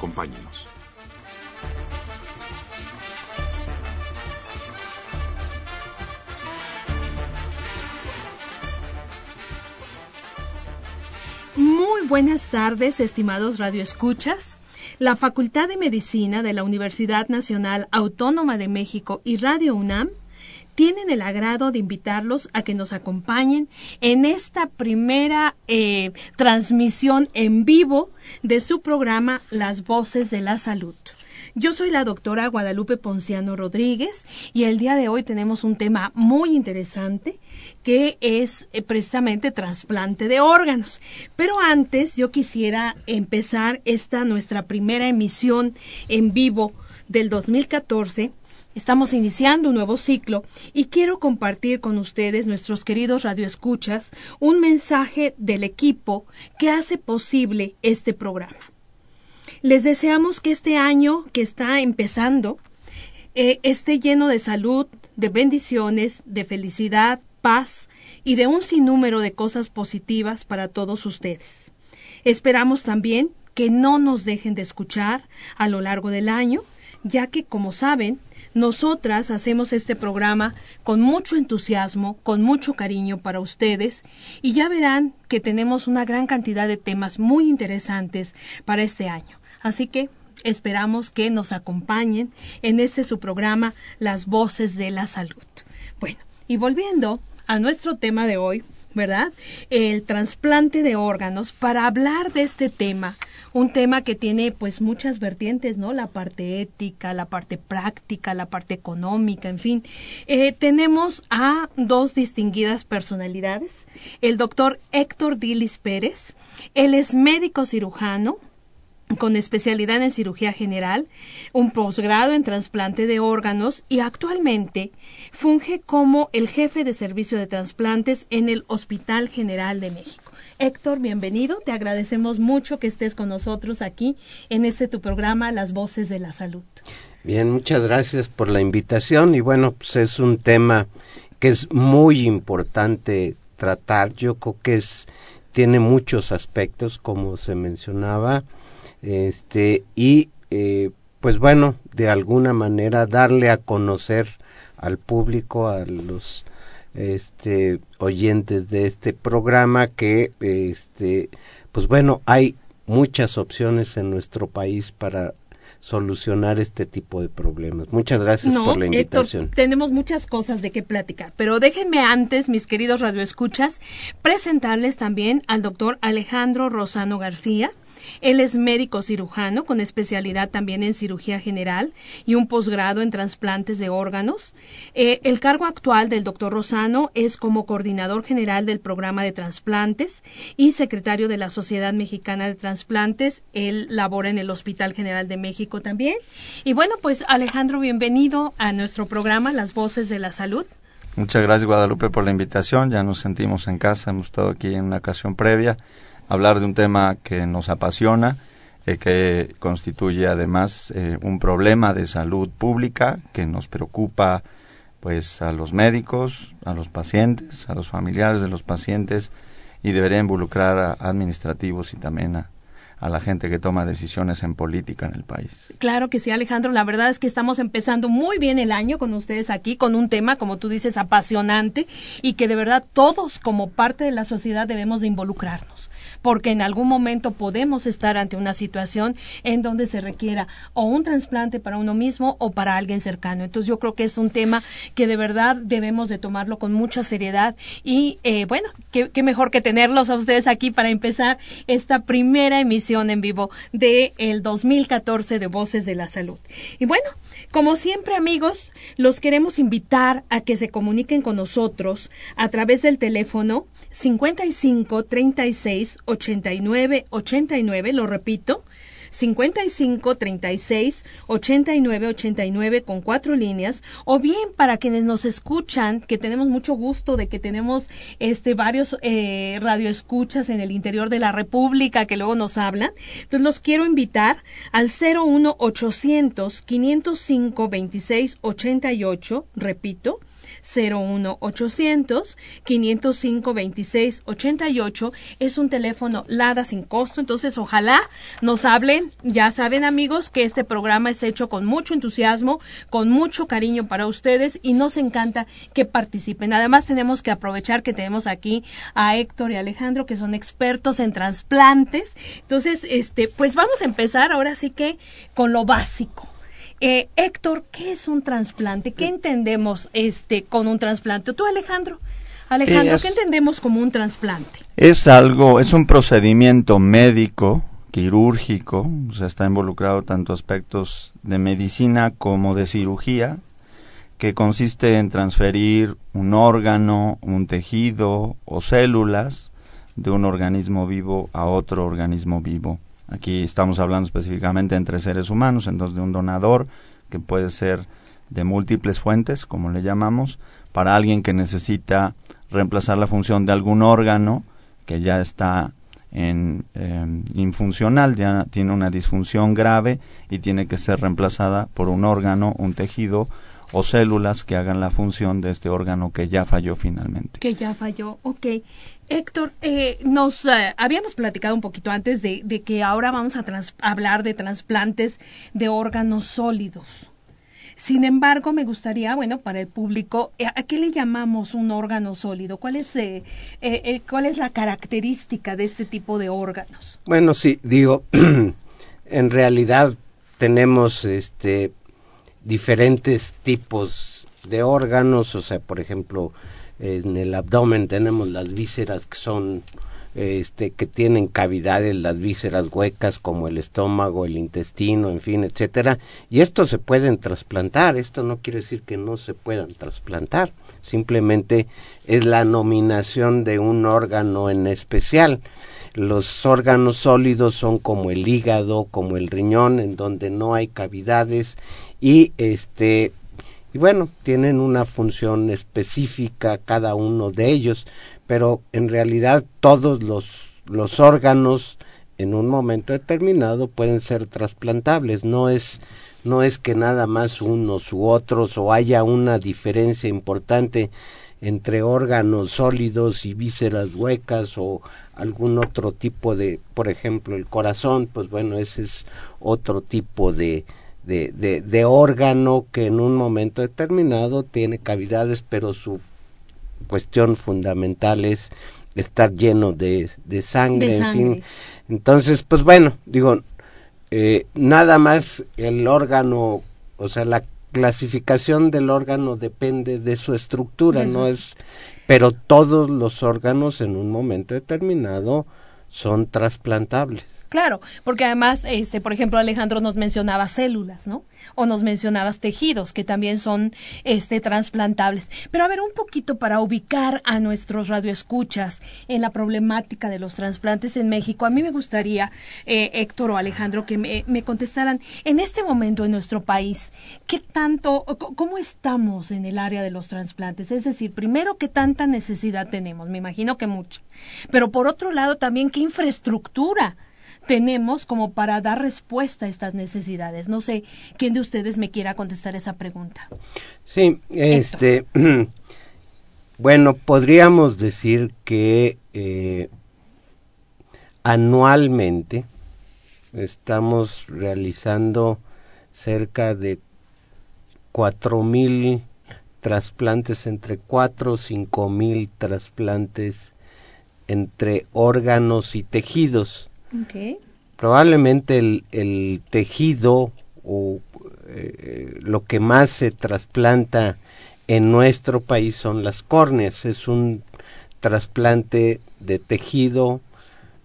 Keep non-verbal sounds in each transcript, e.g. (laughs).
Acompáñenos. Muy buenas tardes, estimados radioescuchas. La Facultad de Medicina de la Universidad Nacional Autónoma de México y Radio UNAM tienen el agrado de invitarlos a que nos acompañen en esta primera eh, transmisión en vivo de su programa Las Voces de la Salud. Yo soy la doctora Guadalupe Ponciano Rodríguez y el día de hoy tenemos un tema muy interesante que es eh, precisamente trasplante de órganos. Pero antes yo quisiera empezar esta nuestra primera emisión en vivo del 2014 Estamos iniciando un nuevo ciclo y quiero compartir con ustedes, nuestros queridos radioescuchas, un mensaje del equipo que hace posible este programa. Les deseamos que este año que está empezando eh, esté lleno de salud, de bendiciones, de felicidad, paz y de un sinnúmero de cosas positivas para todos ustedes. Esperamos también que no nos dejen de escuchar a lo largo del año, ya que, como saben, nosotras hacemos este programa con mucho entusiasmo, con mucho cariño para ustedes y ya verán que tenemos una gran cantidad de temas muy interesantes para este año. Así que esperamos que nos acompañen en este su programa Las Voces de la Salud. Bueno, y volviendo a nuestro tema de hoy, ¿verdad? El trasplante de órganos. Para hablar de este tema, un tema que tiene pues muchas vertientes, ¿no? La parte ética, la parte práctica, la parte económica, en fin. Eh, tenemos a dos distinguidas personalidades. El doctor Héctor Dilis Pérez, él es médico cirujano, con especialidad en cirugía general, un posgrado en trasplante de órganos y actualmente funge como el jefe de servicio de trasplantes en el Hospital General de México. Héctor, bienvenido. Te agradecemos mucho que estés con nosotros aquí en este tu programa Las Voces de la Salud. Bien, muchas gracias por la invitación y bueno, pues es un tema que es muy importante tratar. Yo creo que es tiene muchos aspectos como se mencionaba este y eh, pues bueno de alguna manera darle a conocer al público a los este oyentes de este programa que este pues bueno hay muchas opciones en nuestro país para solucionar este tipo de problemas. Muchas gracias por la invitación. tenemos muchas cosas de qué platicar, pero déjenme antes, mis queridos radioescuchas, presentarles también al doctor Alejandro Rosano García. Él es médico cirujano con especialidad también en cirugía general y un posgrado en trasplantes de órganos. Eh, el cargo actual del doctor Rosano es como coordinador general del programa de trasplantes y secretario de la Sociedad Mexicana de Trasplantes. Él labora en el Hospital General de México también. Y bueno, pues Alejandro, bienvenido a nuestro programa Las Voces de la Salud. Muchas gracias Guadalupe por la invitación. Ya nos sentimos en casa, hemos estado aquí en una ocasión previa hablar de un tema que nos apasiona, eh, que constituye además eh, un problema de salud pública que nos preocupa pues a los médicos, a los pacientes, a los familiares de los pacientes y debería involucrar a administrativos y también a, a la gente que toma decisiones en política en el país. Claro que sí, Alejandro. La verdad es que estamos empezando muy bien el año con ustedes aquí, con un tema, como tú dices, apasionante y que de verdad todos como parte de la sociedad debemos de involucrarnos porque en algún momento podemos estar ante una situación en donde se requiera o un trasplante para uno mismo o para alguien cercano. Entonces yo creo que es un tema que de verdad debemos de tomarlo con mucha seriedad y eh, bueno, qué, mejor que tenerlos a ustedes aquí para empezar esta primera emisión en vivo de el 2014 de Voces de la Salud. Y bueno, Como siempre, amigos, los queremos invitar a que se comuniquen con nosotros a través del teléfono 55 36 89 89, lo repito, 55 36 89 89 con cuatro líneas o bien para quienes nos escuchan que tenemos mucho gusto de que tenemos este varios eh, radioescuchas en el interior de la República que luego nos hablan entonces los quiero invitar al 01 800 505 26 88 repito 01800 505 26 88 es un teléfono LADA sin costo, entonces ojalá nos hablen, ya saben amigos que este programa es hecho con mucho entusiasmo, con mucho cariño para ustedes y nos encanta que participen. Además tenemos que aprovechar que tenemos aquí a Héctor y Alejandro que son expertos en trasplantes. Entonces, este, pues vamos a empezar ahora sí que con lo básico. Eh, Héctor, ¿qué es un trasplante? ¿Qué entendemos este con un trasplante? ¿Tú, Alejandro? Alejandro, ¿qué entendemos como un trasplante? Es algo, es un procedimiento médico, quirúrgico, o sea, está involucrado tanto aspectos de medicina como de cirugía, que consiste en transferir un órgano, un tejido o células de un organismo vivo a otro organismo vivo. Aquí estamos hablando específicamente entre seres humanos, entonces de un donador que puede ser de múltiples fuentes, como le llamamos, para alguien que necesita reemplazar la función de algún órgano que ya está en em, infuncional, ya tiene una disfunción grave y tiene que ser reemplazada por un órgano, un tejido o células que hagan la función de este órgano que ya falló finalmente. Que ya falló, ok. Héctor, eh, nos eh, habíamos platicado un poquito antes de, que ahora vamos a hablar de trasplantes de órganos sólidos. Sin embargo, me gustaría, bueno, para el público, eh, ¿a qué le llamamos un órgano sólido? ¿Cuál es, cuál es la característica de este tipo de órganos? Bueno, sí, digo, (clears throat) en realidad tenemos este diferentes tipos de órganos, o sea, por ejemplo, en el abdomen tenemos las vísceras que son este que tienen cavidades las vísceras huecas como el estómago, el intestino, en fin, etcétera, y estos se pueden trasplantar, esto no quiere decir que no se puedan trasplantar, simplemente es la nominación de un órgano en especial. Los órganos sólidos son como el hígado, como el riñón, en donde no hay cavidades y este y bueno, tienen una función específica cada uno de ellos, pero en realidad todos los, los órganos en un momento determinado pueden ser trasplantables, no es no es que nada más unos u otros o haya una diferencia importante entre órganos sólidos y vísceras huecas o algún otro tipo de, por ejemplo, el corazón, pues bueno, ese es otro tipo de, de, de, órgano que en un momento determinado tiene cavidades, pero su cuestión fundamental es estar lleno de, de sangre, en fin. Entonces, pues bueno, digo, eh, nada más el órgano, o sea, la clasificación del órgano depende de su estructura, no es, pero todos los órganos en un momento determinado son trasplantables. Claro, porque además, este, por ejemplo, Alejandro nos mencionaba células, ¿no? O nos mencionabas tejidos que también son, este, trasplantables. Pero a ver, un poquito para ubicar a nuestros radioescuchas en la problemática de los trasplantes en México. A mí me gustaría, eh, Héctor o Alejandro, que me, me contestaran en este momento en nuestro país, ¿qué tanto, cómo estamos en el área de los trasplantes? Es decir, primero, ¿qué tanta necesidad tenemos? Me imagino que mucha. Pero por otro lado, también, ¿qué infraestructura? Tenemos como para dar respuesta a estas necesidades. No sé quién de ustedes me quiera contestar esa pregunta. Sí, este, (clears throat) bueno, podríamos decir que eh, anualmente estamos realizando cerca de cuatro mil trasplantes, entre cuatro o cinco mil trasplantes entre órganos y tejidos. Probablemente el, tejido o eh, lo que más se trasplanta en nuestro país son las córneas. Es un trasplante de tejido,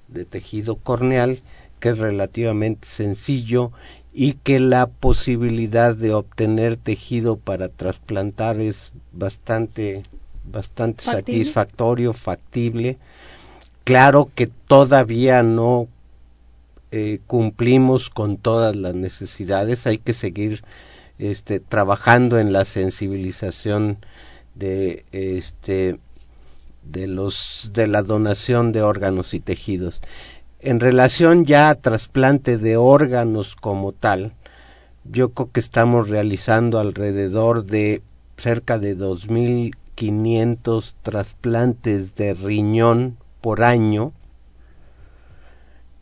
de tejido corneal, que es relativamente sencillo y que la posibilidad de obtener tejido para trasplantar es bastante bastante satisfactorio, factible. Claro que todavía no eh, cumplimos con todas las necesidades, hay que seguir este, trabajando en la sensibilización de este de los de la donación de órganos y tejidos. En relación ya a trasplante de órganos como tal, yo creo que estamos realizando alrededor de cerca de 2.500 trasplantes de riñón por año.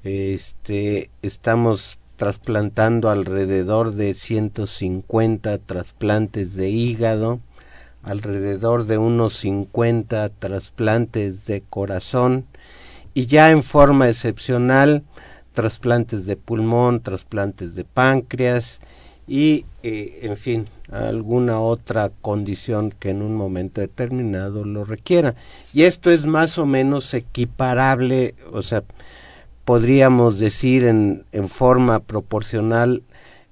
Este, estamos trasplantando alrededor de 150 trasplantes de hígado, alrededor de unos 50 trasplantes de corazón y ya en forma excepcional trasplantes de pulmón, trasplantes de páncreas y, eh, en fin, alguna otra condición que en un momento determinado lo requiera. Y esto es más o menos equiparable, o sea, podríamos decir en, en forma proporcional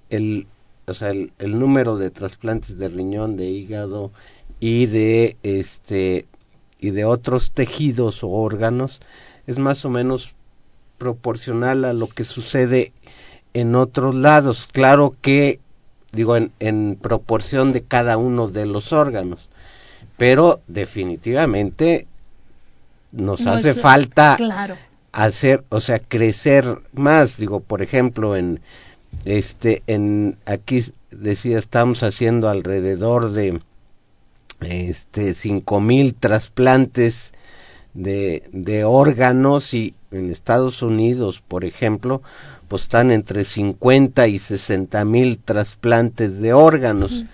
el, o sea, el, el número de trasplantes de riñón, de hígado y de este y de otros tejidos o órganos es más o menos proporcional a lo que sucede en otros lados. Claro que, digo, en, en proporción de cada uno de los órganos, pero definitivamente nos hace falta hacer, o sea, crecer más. Digo, por ejemplo, en este, en aquí decía, estamos haciendo alrededor de este cinco mil trasplantes de, de órganos y en Estados Unidos, por ejemplo, pues están entre 50 y 60 mil trasplantes de órganos.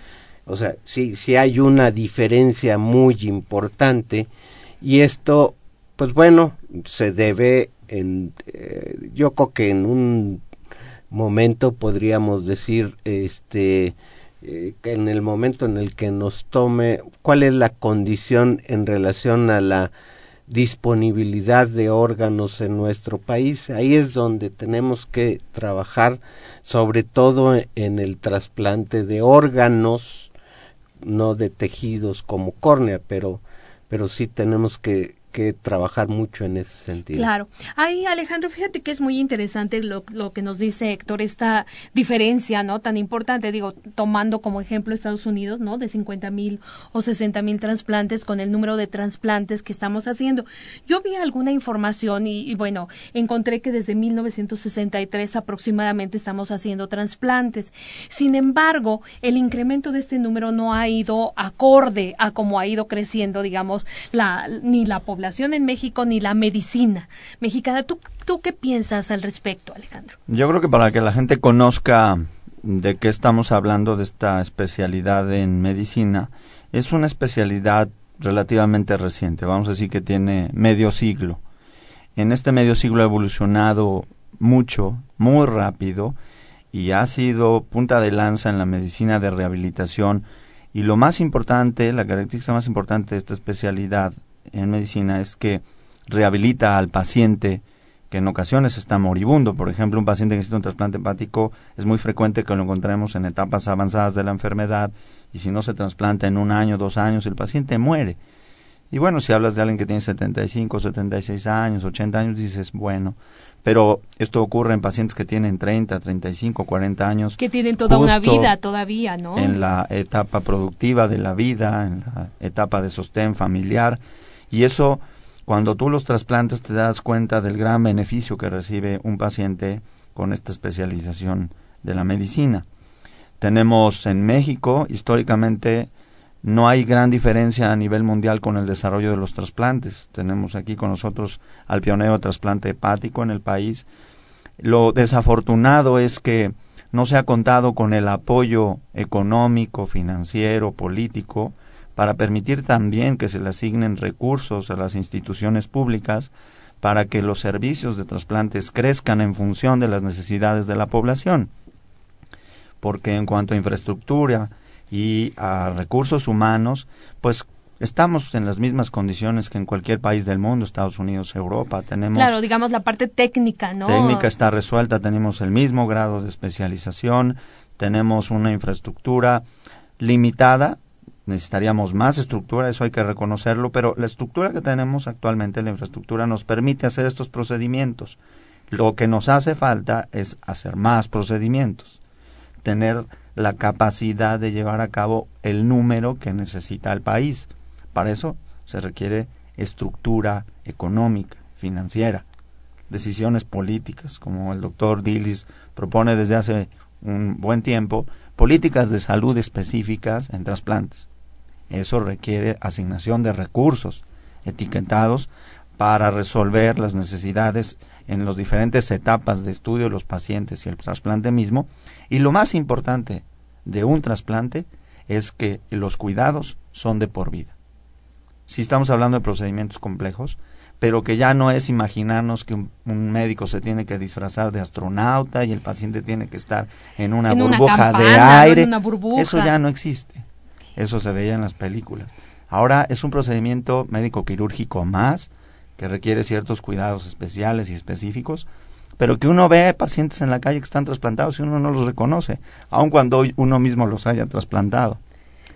O sea, sí, sí hay una diferencia muy importante y esto, pues bueno, se debe en, eh, yo creo que en un momento podríamos decir, este, eh, en el momento en el que nos tome, cuál es la condición en relación a la disponibilidad de órganos en nuestro país. Ahí es donde tenemos que trabajar, sobre todo en el trasplante de órganos, no de tejidos como córnea, pero, pero sí tenemos que, que trabajar mucho en ese sentido. Claro. Ahí, Alejandro, fíjate que es muy interesante lo, lo, que nos dice Héctor, esta diferencia, ¿no? Tan importante, digo, tomando como ejemplo Estados Unidos, ¿no? De 50 mil o 60 mil trasplantes con el número de trasplantes que estamos haciendo. Yo vi alguna información y, bueno, encontré que desde 1963 aproximadamente estamos haciendo trasplantes. Sin embargo, el incremento de este número no ha ido acorde a cómo ha ido creciendo, digamos, ni la población en México ni la medicina mexicana. ¿Tú, ¿Tú qué piensas al respecto, Alejandro? Yo creo que para que la gente conozca de qué estamos hablando de esta especialidad en medicina, es una especialidad relativamente reciente, vamos a decir que tiene medio siglo. En este medio siglo ha evolucionado mucho, muy rápido, y ha sido punta de lanza en la medicina de rehabilitación. Y lo más importante, la característica más importante de esta especialidad en medicina es que rehabilita al paciente que en ocasiones está moribundo. Por ejemplo, un paciente que necesita un trasplante hepático es muy frecuente que lo encontremos en etapas avanzadas de la enfermedad y si no se trasplanta en un año, dos años, el paciente muere. Y bueno, si hablas de alguien que tiene 75, 76 años, 80 años, dices, bueno, pero esto ocurre en pacientes que tienen 30, 35, 40 años. Que tienen toda una vida todavía, ¿no? En la etapa productiva de la vida, en la etapa de sostén familiar y eso, cuando tú los trasplantas, te das cuenta del gran beneficio que recibe un paciente con esta especialización de la medicina. Tenemos en México, históricamente, no hay gran diferencia a nivel mundial con el desarrollo de los trasplantes. Tenemos aquí con nosotros al pionero de trasplante hepático en el país. Lo desafortunado es que no se ha contado con el apoyo económico, financiero, político para permitir también que se le asignen recursos a las instituciones públicas para que los servicios de trasplantes crezcan en función de las necesidades de la población. Porque en cuanto a infraestructura y a recursos humanos, pues estamos en las mismas condiciones que en cualquier país del mundo, Estados Unidos, Europa. Tenemos claro, digamos la parte técnica, ¿no? Técnica está resuelta, tenemos el mismo grado de especialización, tenemos una infraestructura limitada, necesitaríamos más estructura, eso hay que reconocerlo, pero la estructura que tenemos actualmente, la infraestructura, nos permite hacer estos procedimientos. Lo que nos hace falta es hacer más procedimientos, tener la capacidad de llevar a cabo el número que necesita el país. Para eso se requiere estructura económica, financiera, decisiones políticas, como el doctor Dillis propone desde hace un buen tiempo, políticas de salud específicas en trasplantes. Eso requiere asignación de recursos etiquetados para resolver las necesidades en las diferentes etapas de estudio de los pacientes y el trasplante mismo. Y lo más importante de un trasplante es que los cuidados son de por vida. Si estamos hablando de procedimientos complejos, pero que ya no es imaginarnos que un, médico se tiene que disfrazar de astronauta y el paciente tiene que estar en una burbuja de aire. Eso ya no existe. Eso se veía en las películas. Ahora es un procedimiento médico quirúrgico más que requiere ciertos cuidados especiales y específicos, pero que uno ve pacientes en la calle que están trasplantados y uno no los reconoce, aun cuando uno mismo los haya trasplantado.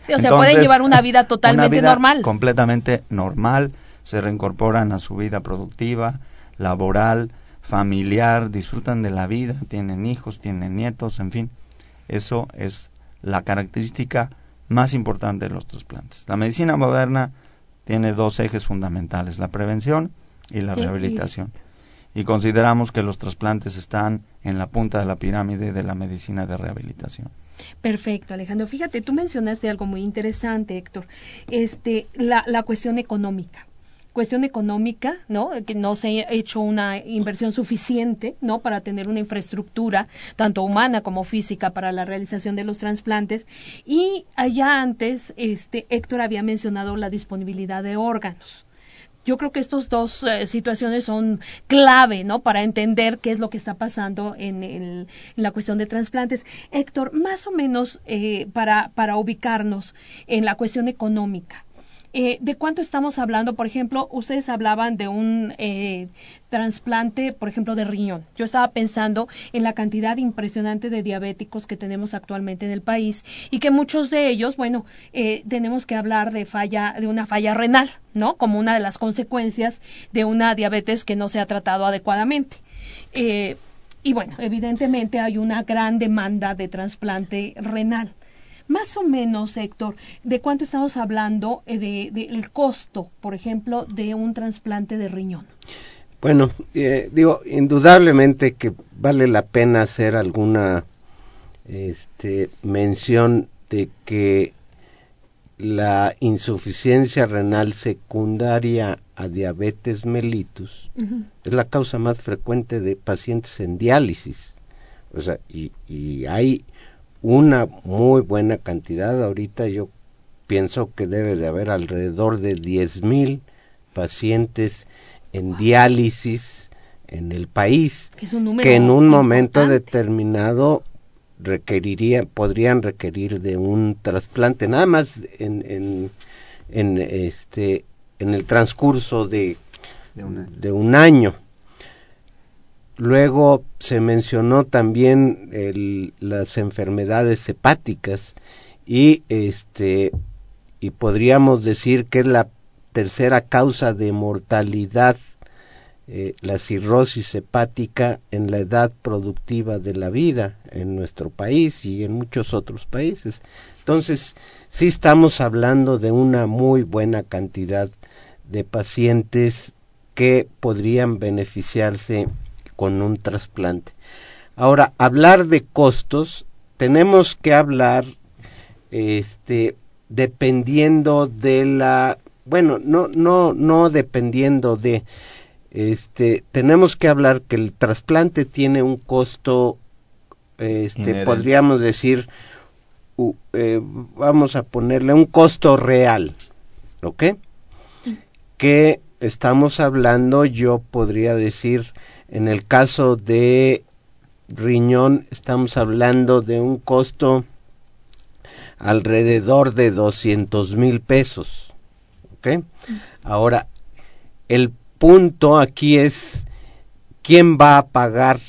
Sí, o sea, pueden llevar una vida totalmente una vida normal. Completamente normal, se reincorporan a su vida productiva, laboral, familiar, disfrutan de la vida, tienen hijos, tienen nietos, en fin. Eso es la característica más importante de los trasplantes. La medicina moderna tiene dos ejes fundamentales, la prevención y la rehabilitación. Y consideramos que los trasplantes están en la punta de la pirámide de la medicina de rehabilitación. Perfecto, Alejandro. Fíjate, tú mencionaste algo muy interesante, Héctor, este, la, la cuestión económica cuestión económica, ¿no? Que no se ha hecho una inversión suficiente, ¿no? Para tener una infraestructura, tanto humana como física, para la realización de los trasplantes. Y allá antes, este, Héctor había mencionado la disponibilidad de órganos. Yo creo que estas dos eh, situaciones son clave, ¿no? Para entender qué es lo que está pasando en, la cuestión de trasplantes. Héctor, más o menos eh, para ubicarnos en la cuestión económica. Eh, ¿De cuánto estamos hablando? Por ejemplo, ustedes hablaban de un eh, trasplante, por ejemplo, de riñón. Yo estaba pensando en la cantidad impresionante de diabéticos que tenemos actualmente en el país y que muchos de ellos, bueno, eh, tenemos que hablar de falla, de una falla renal, ¿no? Como una de las consecuencias de una diabetes que no se ha tratado adecuadamente. y bueno, evidentemente hay una gran demanda de trasplante renal. Más o menos, Héctor, ¿de cuánto estamos hablando eh, del de, costo, por ejemplo, de un trasplante de riñón? Bueno, eh, digo, indudablemente que vale la pena hacer alguna este, mención de que la insuficiencia renal secundaria a diabetes mellitus es la causa más frecuente de pacientes en diálisis. O sea, y, y hay una muy buena cantidad. Ahorita yo pienso que debe de haber alrededor de diez mil pacientes en diálisis en el país que, en un momento determinado requeriría podrían requerir de un trasplante nada más en, en, en este en el transcurso de, de un año Luego se mencionó también las enfermedades hepáticas y este y podríamos decir que es la tercera causa de mortalidad eh, la cirrosis hepática en la edad productiva de la vida en nuestro país y en muchos otros países. Entonces, sí estamos hablando de una muy buena cantidad de pacientes que podrían beneficiarse con un trasplante. Ahora, hablar de costos, tenemos que hablar este dependiendo de la bueno, no no no dependiendo de este tenemos que hablar que el trasplante tiene un costo este podríamos decir eh, vamos a ponerle un costo real, ¿ok? Que estamos hablando, yo podría decir en el caso de riñón estamos hablando de un costo alrededor de 200 mil pesos. ¿ok? Ahora, el punto aquí es quién va a pagar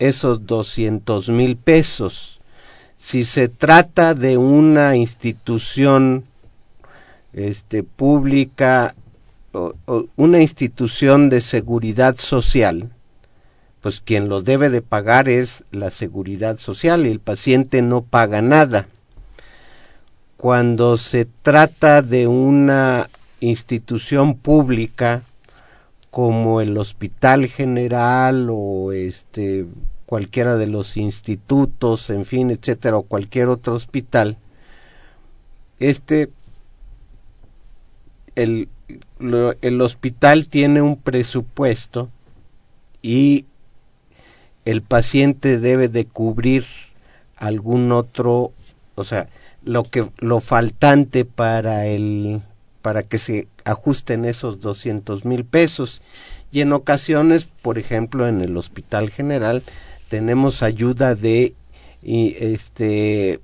esos 200 mil pesos. Si se trata de una institución este, pública o, una institución de seguridad social, pues quien lo debe de pagar es la seguridad social y el paciente no paga nada. Cuando se trata de una institución pública como el Hospital General o este cualquiera de los institutos, en fin, etcétera, o cualquier otro hospital, este el, el hospital tiene un presupuesto y el paciente debe de cubrir algún otro, o sea, lo que lo faltante para el para que se ajusten esos doscientos mil pesos y en ocasiones, por ejemplo, en el Hospital General tenemos ayuda de y este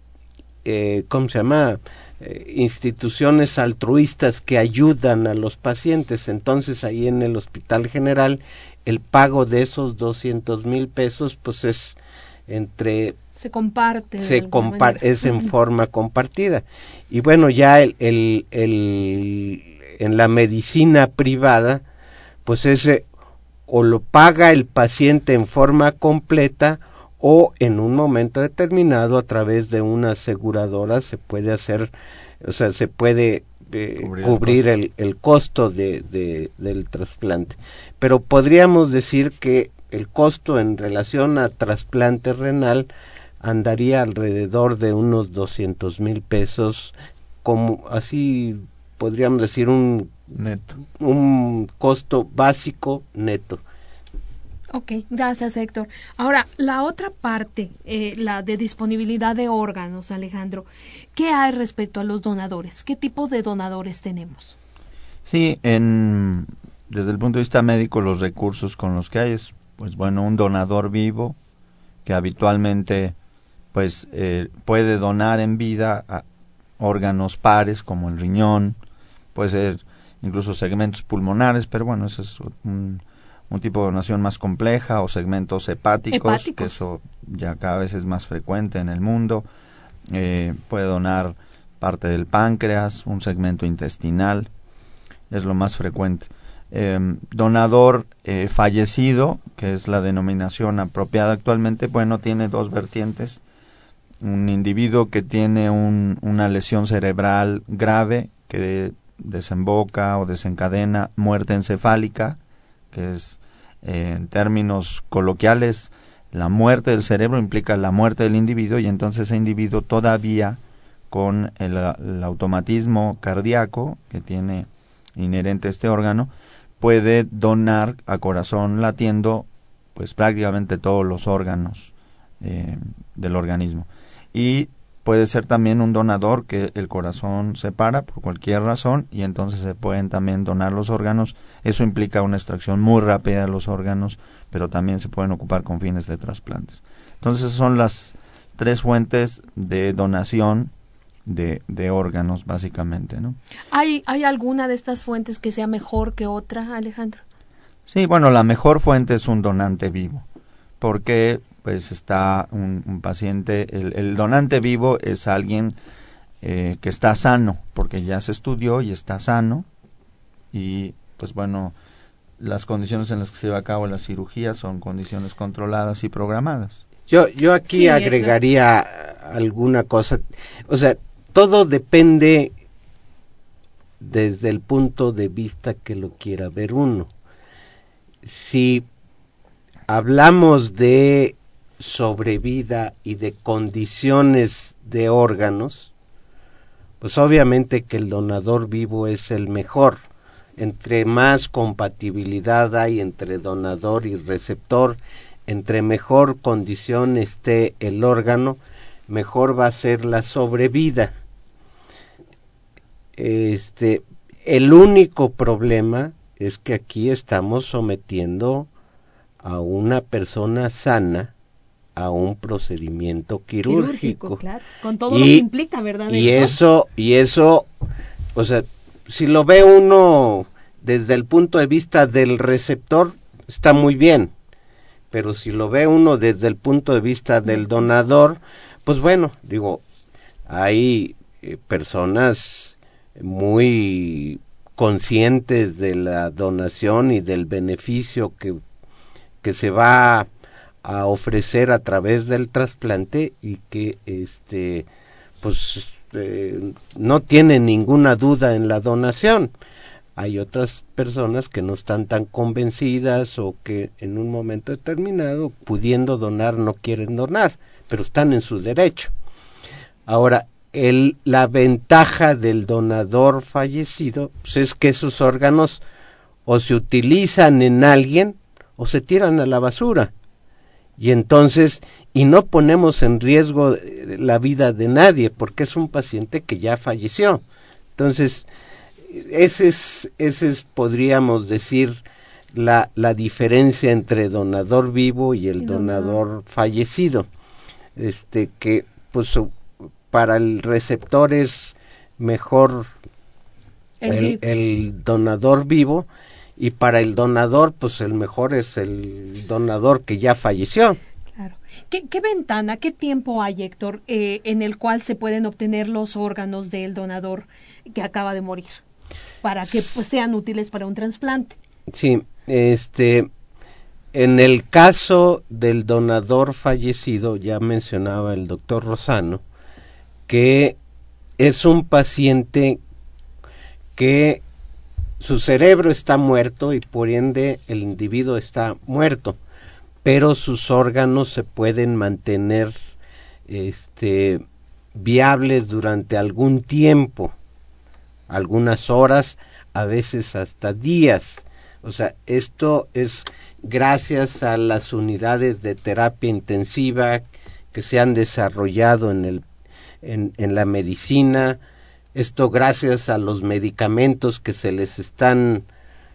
eh, ¿cómo se llama? Eh, instituciones altruistas que ayudan a los pacientes. Entonces ahí en el Hospital General el pago de esos doscientos mil pesos pues es entre se comparte se es en forma compartida. Y bueno ya el, el, el, en la medicina privada pues ese o lo paga el paciente en forma completa o en un momento determinado a través de una aseguradora se puede hacer o sea se puede eh, cubrir, el, el, costo de, de, del trasplante. Pero podríamos decir que el costo en relación a trasplante renal andaría alrededor de unos 200 mil pesos, como así podríamos decir un neto. un costo básico neto. Ok, gracias Héctor. Ahora, la otra parte, eh, la de disponibilidad de órganos, Alejandro, ¿qué hay respecto a los donadores? ¿Qué tipos de donadores tenemos? Sí, en, desde el punto de vista médico, los recursos con los que hay es, pues bueno, un donador vivo que habitualmente pues eh, puede donar en vida a órganos pares como el riñón, puede ser incluso segmentos pulmonares, pero bueno, eso es un un tipo de donación más compleja o segmentos hepáticos, que eso ya cada vez es más frecuente en el mundo. Eh, puede donar parte del páncreas, un segmento intestinal, es lo más frecuente. Em, donador eh, fallecido, que es la denominación apropiada actualmente, bueno, tiene dos vertientes. Un individuo que tiene una lesión cerebral grave que desemboca o desencadena muerte encefálica, que es en términos coloquiales la muerte del cerebro implica la muerte del individuo y entonces ese individuo todavía con el, automatismo cardíaco que tiene inherente este órgano puede donar a corazón latiendo pues prácticamente todos los órganos eh, del organismo. Y puede ser también un donador que el corazón se para por cualquier razón y entonces se pueden también donar los órganos. Eso implica una extracción muy rápida de los órganos, pero también se pueden ocupar con fines de trasplantes. Entonces son las tres fuentes de donación de, de órganos, básicamente. ¿no? ¿Hay, ¿Hay alguna de estas fuentes que sea mejor que otra, Alejandro? Sí, bueno, la mejor fuente es un donante vivo, porque pues está un, paciente, el, donante vivo es alguien eh, que está sano, porque ya se estudió y está sano, y pues bueno, las condiciones en las que se lleva a cabo la cirugía son condiciones controladas y programadas. Yo, yo aquí agregaría alguna cosa, o sea, todo depende desde el punto de vista que lo quiera ver uno. Si hablamos de sobrevida y de condiciones de órganos, pues obviamente que el donador vivo es el mejor. Entre más compatibilidad hay entre donador y receptor, entre mejor condición esté el órgano, mejor va a ser la sobrevida. Este, el único problema es que aquí estamos sometiendo a una persona sana a un procedimiento quirúrgico. claro. Con todo lo que implica, ¿verdad? Y eso, y eso, o sea, si lo ve uno desde el punto de vista del receptor, está muy bien. Pero si lo ve uno desde el punto de vista del donador, pues bueno, digo, hay eh, personas muy conscientes de la donación y del beneficio que, que se va a ofrecer a través del trasplante y que este pues eh, no tienen ninguna duda en la donación hay otras personas que no están tan convencidas o que en un momento determinado, pudiendo donar, no quieren donar, pero están en su derecho. Ahora, el, la ventaja del donador fallecido pues, es que sus órganos o se utilizan en alguien o se tiran a la basura. Y entonces, y no ponemos en riesgo eh, la vida de nadie, porque es un paciente que ya falleció. Entonces, ese es, ese es podríamos decir, la, la diferencia entre donador vivo y el donador fallecido. Este, que pues para el receptor es mejor el, el, donador vivo y para el donador pues el mejor es el donador que ya falleció. Claro. ¿Qué, qué ventana, qué tiempo hay, Héctor, eh, en el cual se pueden obtener los órganos del donador que acaba de morir? para que pues, sean útiles para un trasplante. Sí, este, en el caso del donador fallecido, ya mencionaba el doctor Rosano, que es un paciente que su cerebro está muerto y por ende el individuo está muerto, pero sus órganos se pueden mantener este, viables durante algún tiempo algunas horas, a veces hasta días. O sea, esto es gracias a las unidades de terapia intensiva que se han desarrollado en, el, en, en la medicina, esto gracias a los medicamentos que se les están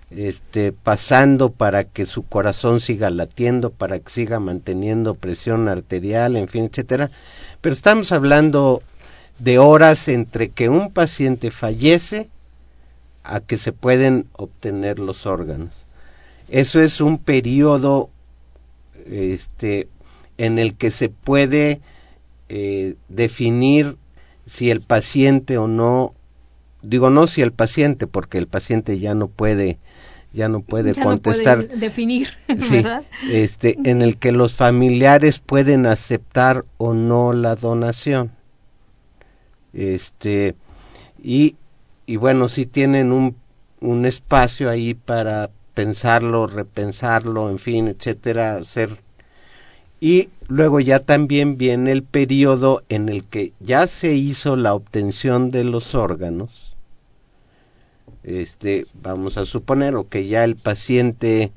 este, pasando para que su corazón siga latiendo, para que siga manteniendo presión arterial, en fin, etcétera. Pero estamos hablando de horas entre que un paciente fallece a que se pueden obtener los órganos. Eso es un periodo este, en el que se puede eh, definir si el paciente o no, digo no si el paciente, porque el paciente ya no puede ya no puede contestar. definir (laughs) este en el que los familiares pueden aceptar o no la donación. Este, y, y bueno, si tienen un, un espacio ahí para pensarlo, repensarlo, en fin, etcétera, hacer. Y luego ya también viene el periodo en el que ya se hizo la obtención de los órganos. Este, vamos a suponer o que ya el paciente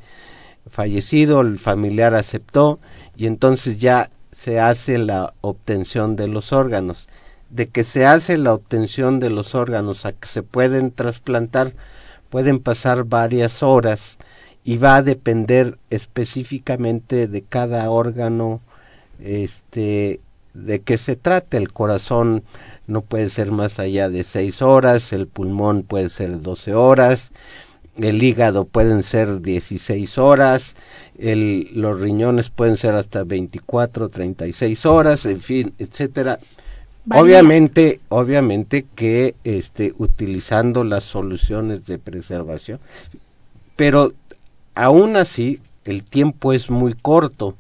fallecido, el familiar aceptó y entonces ya se hace la obtención de los órganos de que se hace la obtención de los órganos a que se pueden trasplantar pueden pasar varias horas y va a depender específicamente de cada órgano este de qué se trate el corazón no puede ser más allá de seis horas el pulmón puede ser doce horas el hígado pueden ser dieciséis horas el, los riñones pueden ser hasta veinticuatro treinta y seis horas en fin etcétera. Obviamente, obviamente que este, utilizando las soluciones de preservación, pero aún así el tiempo es muy corto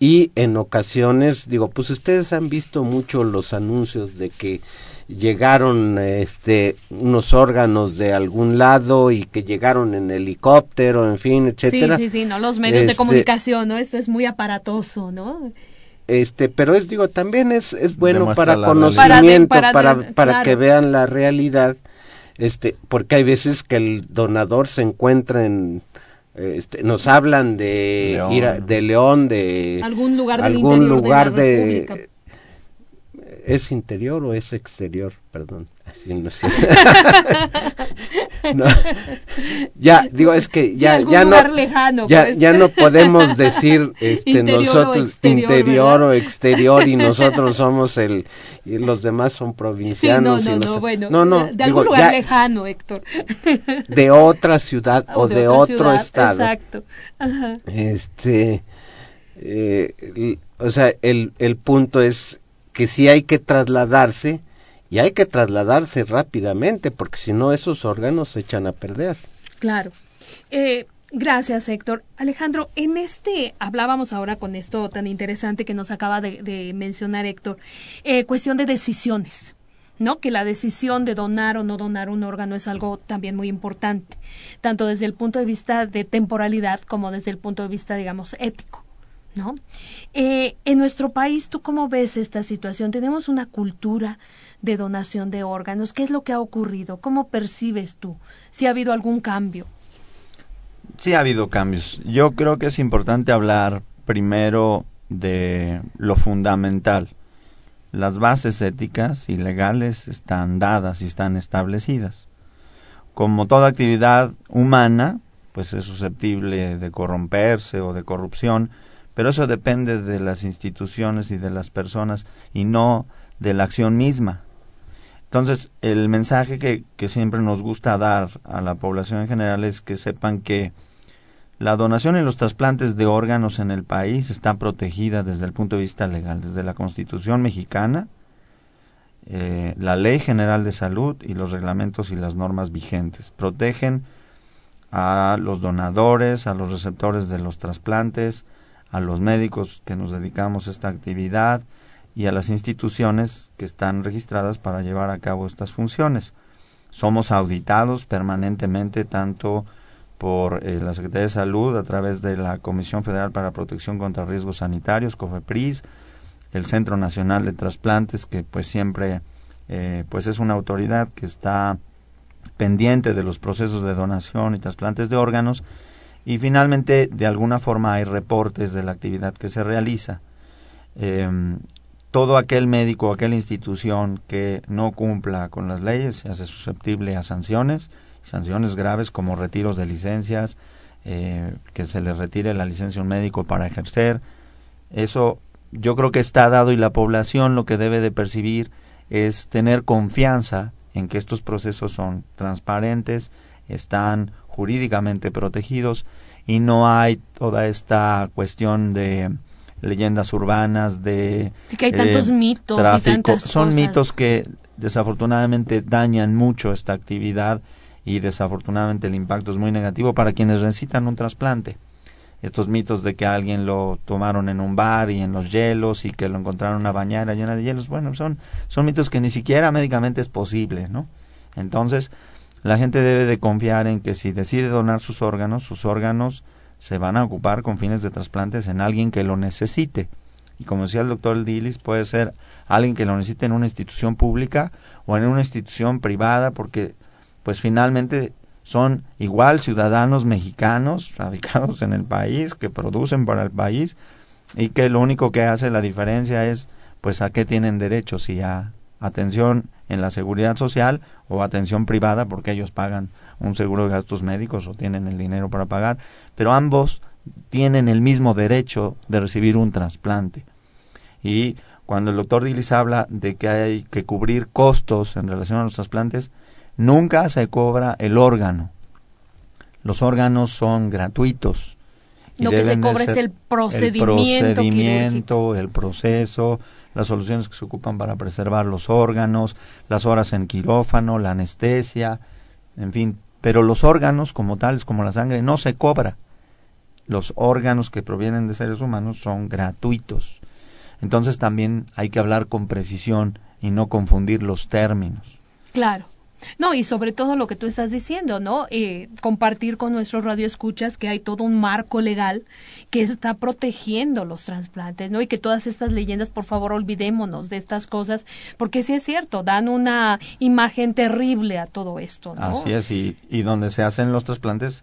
y en ocasiones digo, pues ustedes han visto mucho los anuncios de que llegaron este unos órganos de algún lado y que llegaron en helicóptero, en fin, etcétera. Sí, sí, sí, no los medios de este, comunicación, ¿no? Esto es muy aparatoso, ¿no? este pero es digo también es, es bueno para conocimiento para, para, que vean la realidad este porque hay veces que el donador se encuentra en este, nos hablan de León. de León de algún lugar algún lugar de, ¿Es interior o es exterior? Perdón. (laughs) Así no sé. (laughs) Ya, digo, es que ya, ya no. Lejano, ya, pues. ya no podemos decir (laughs) este, Interior o nosotros exterior, interior ¿verdad? o exterior y nosotros somos el. Y los demás son Sí, no, provincianos. no, y no, bueno. no, no, de digo, algún lugar ya lejano, Héctor. de otra ciudad o, de, otro ciudad, estado. Exacto. Ajá. Este, eh, o sea, el, el punto es que sí hay que trasladarse y hay que trasladarse rápidamente porque si no esos órganos se echan a perder. Claro. Eh, gracias, Héctor. Alejandro, en este, hablábamos ahora con esto tan interesante que nos acaba de, mencionar Héctor, eh, cuestión de decisiones. ¿No? Que la decisión de donar o no donar un órgano es algo también muy importante, tanto desde el punto de vista de temporalidad como desde el punto de vista, digamos, ético. ¿No? Eh, en nuestro país, ¿tú cómo ves esta situación? Tenemos una cultura de donación de órganos. ¿Qué es lo que ha ocurrido? ¿Cómo percibes tú? Si ha habido algún cambio. Sí ha habido cambios. Yo creo que es importante hablar primero de lo fundamental. Las bases éticas y legales están dadas y están establecidas. Como toda actividad humana, pues es susceptible de corromperse o de corrupción, pero eso depende de las instituciones y de las personas y no de la acción misma. Entonces, el mensaje que, que siempre nos gusta dar a la población en general es que sepan que la donación y los trasplantes de órganos en el país está protegida desde el punto de vista legal, desde la Constitución mexicana, eh, la Ley General de Salud y los reglamentos y las normas vigentes. Protegen a los donadores, a los receptores de los trasplantes, a los médicos que nos dedicamos a esta actividad y a las instituciones que están registradas para llevar a cabo estas funciones. Somos auditados permanentemente tanto por eh, la Secretaría de Salud a través de la Comisión Federal para Protección contra Riesgos Sanitarios, COFEPRIS, el Centro Nacional de Trasplantes, que pues siempre eh, pues es una autoridad que está pendiente de los procesos de donación y trasplantes de órganos y finalmente de alguna forma hay reportes de la actividad que se realiza. Eh, todo aquel médico o aquella institución que no cumpla con las leyes se hace susceptible a sanciones, sanciones graves como retiros de licencias, eh, que se le retire la licencia a un médico para ejercer. Eso yo creo que está dado y la población lo que debe de percibir es tener confianza en que estos procesos son transparentes, están jurídicamente protegidos y no hay toda esta cuestión de leyendas urbanas de Sí, que hay tantos mitos y tráfico. tantas Son cosas. mitos que desafortunadamente dañan mucho esta actividad y desafortunadamente el impacto es muy negativo para quienes necesitan un trasplante. Estos mitos de que alguien lo tomaron en un bar y en los hielos y que lo encontraron en una bañera llena de hielos, bueno, son, son mitos que ni siquiera médicamente es posible, ¿no? Entonces, la gente debe de confiar en que si decide donar sus órganos, sus órganos se van a ocupar con fines de trasplantes en alguien que lo necesite. Y como decía el doctor Dilis, puede ser alguien que lo necesite en una institución pública o en una institución privada, porque pues finalmente son igual ciudadanos mexicanos (laughs) radicados en el país, que producen para el país y que lo único que hace la diferencia es pues a qué tienen derecho, si a atención en la seguridad social o atención privada porque ellos pagan un seguro de gastos médicos o tienen el dinero para pagar, pero ambos tienen el mismo derecho de recibir un trasplante. Y cuando el doctor Dilis habla de que hay que cubrir costos en relación a los trasplantes, nunca se cobra el órgano. Los órganos son gratuitos. Lo que se cobra es el procedimiento el procedimiento, el proceso, las soluciones que se ocupan para preservar los órganos, las horas en quirófano, la anestesia, en fin. Pero los órganos, como tales, como la sangre, no se cobra. Los órganos que provienen de seres humanos son gratuitos. Entonces también hay que hablar con precisión y no confundir los términos. Claro. No, y sobre todo lo que tú estás diciendo, ¿no? Eh, compartir con nuestros radioescuchas que hay todo un marco legal que está protegiendo los trasplantes, ¿no? Y que todas estas leyendas, por favor, olvidémonos de estas cosas, porque sí es cierto, dan una imagen terrible a todo esto, ¿no? Así es, y, y donde se hacen los trasplantes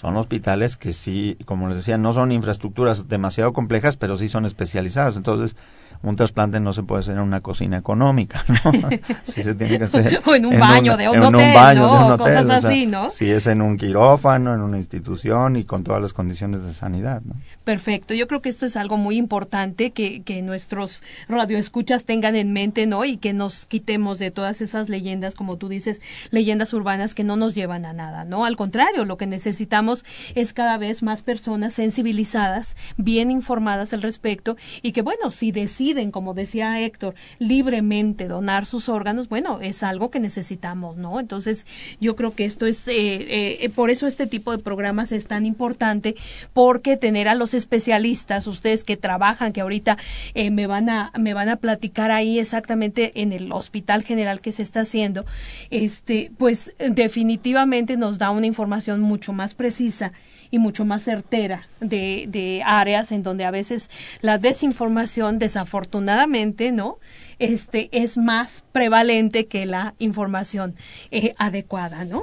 son hospitales que sí, como les decía, no son infraestructuras demasiado complejas, pero sí son especializadas. Entonces, un trasplante no se puede hacer en una cocina económica, ¿no? (laughs) si se tiene que hacer (laughs) o en un baño de un hotel, ¿no? cosas así, ¿no? Si es en un quirófano, en una institución y con todas las condiciones de sanidad, ¿no? Perfecto, yo creo que esto es algo muy importante que, que nuestros radioescuchas tengan en mente, ¿no? Y que nos quitemos de todas esas leyendas, como tú dices, leyendas urbanas que no nos llevan a nada, ¿no? Al contrario, lo que necesitamos es cada vez más personas sensibilizadas, bien informadas al respecto y que, bueno, si deciden, como decía Héctor, libremente donar sus órganos, bueno, es algo que necesitamos, ¿no? Entonces, yo creo que esto es, eh, eh, por eso este tipo de programas es tan importante, porque tener a los especialistas, ustedes que trabajan, que ahorita eh, me van a me van a platicar ahí exactamente en el hospital general que se está haciendo, este, pues definitivamente nos da una información mucho más precisa y mucho más certera de, de áreas en donde a veces la desinformación desafortunadamente no este es más prevalente que la información eh, adecuada no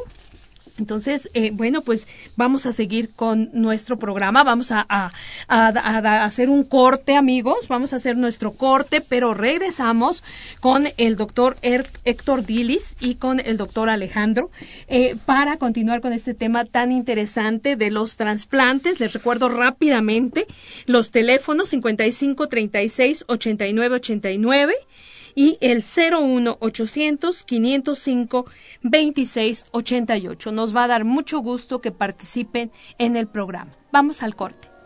entonces, eh, bueno, pues vamos a seguir con nuestro programa. Vamos a, hacer un corte, amigos. Vamos a hacer nuestro corte, pero regresamos con el doctor Héctor Dilis y con el doctor Alejandro eh, para continuar con este tema tan interesante de los trasplantes. Les recuerdo rápidamente los teléfonos 55 36 89 89 y el 01800 505 2688. Nos va a dar mucho gusto que participen en el programa. Vamos al corte.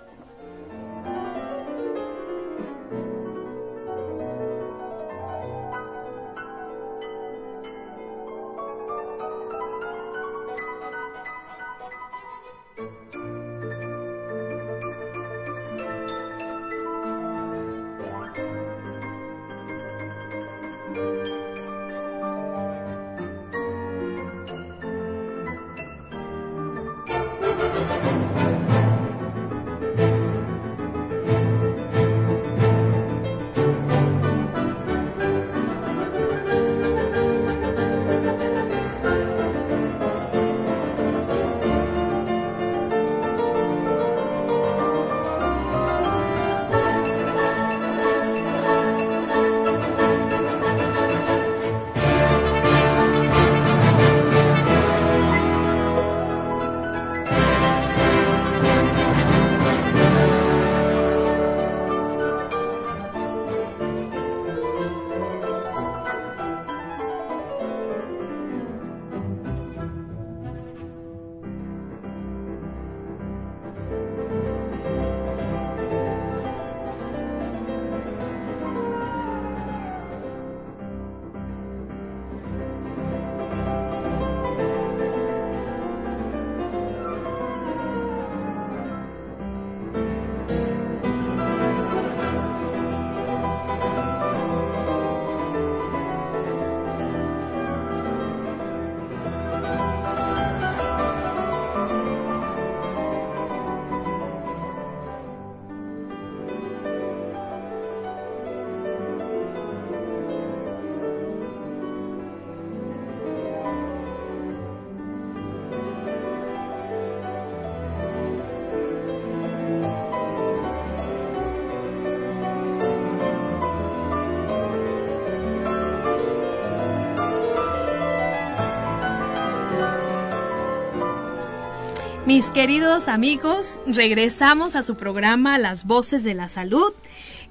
Mis queridos amigos, regresamos a su programa Las Voces de la Salud.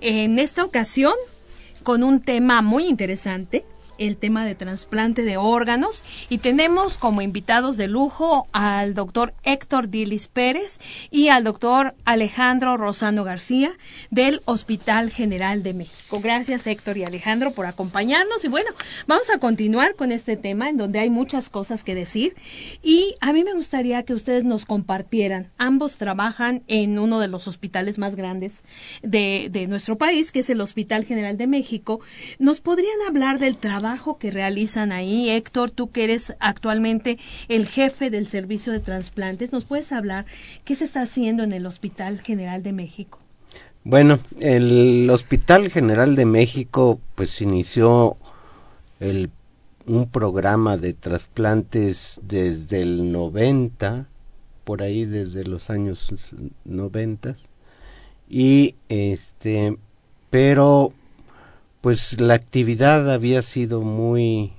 En esta ocasión, con un tema muy interesante, el tema de trasplante de órganos y tenemos como invitados de lujo al doctor Héctor Dilis Pérez y al doctor Alejandro Rosano García del Hospital General de México. Gracias Héctor y Alejandro por acompañarnos y bueno, vamos a continuar con este tema en donde hay muchas cosas que decir y a mí me gustaría que ustedes nos compartieran. Ambos trabajan en uno de los hospitales más grandes de, de nuestro país, que es el Hospital General de México. ¿Nos podrían hablar del trabajo que realizan ahí. Héctor, tú que eres actualmente el jefe del servicio de trasplantes, ¿nos puedes hablar qué se está haciendo en el Hospital General de México? Bueno, el Hospital General de México pues inició el, un programa de trasplantes desde el 90, por ahí desde los años 90 y este pero pues la actividad había sido muy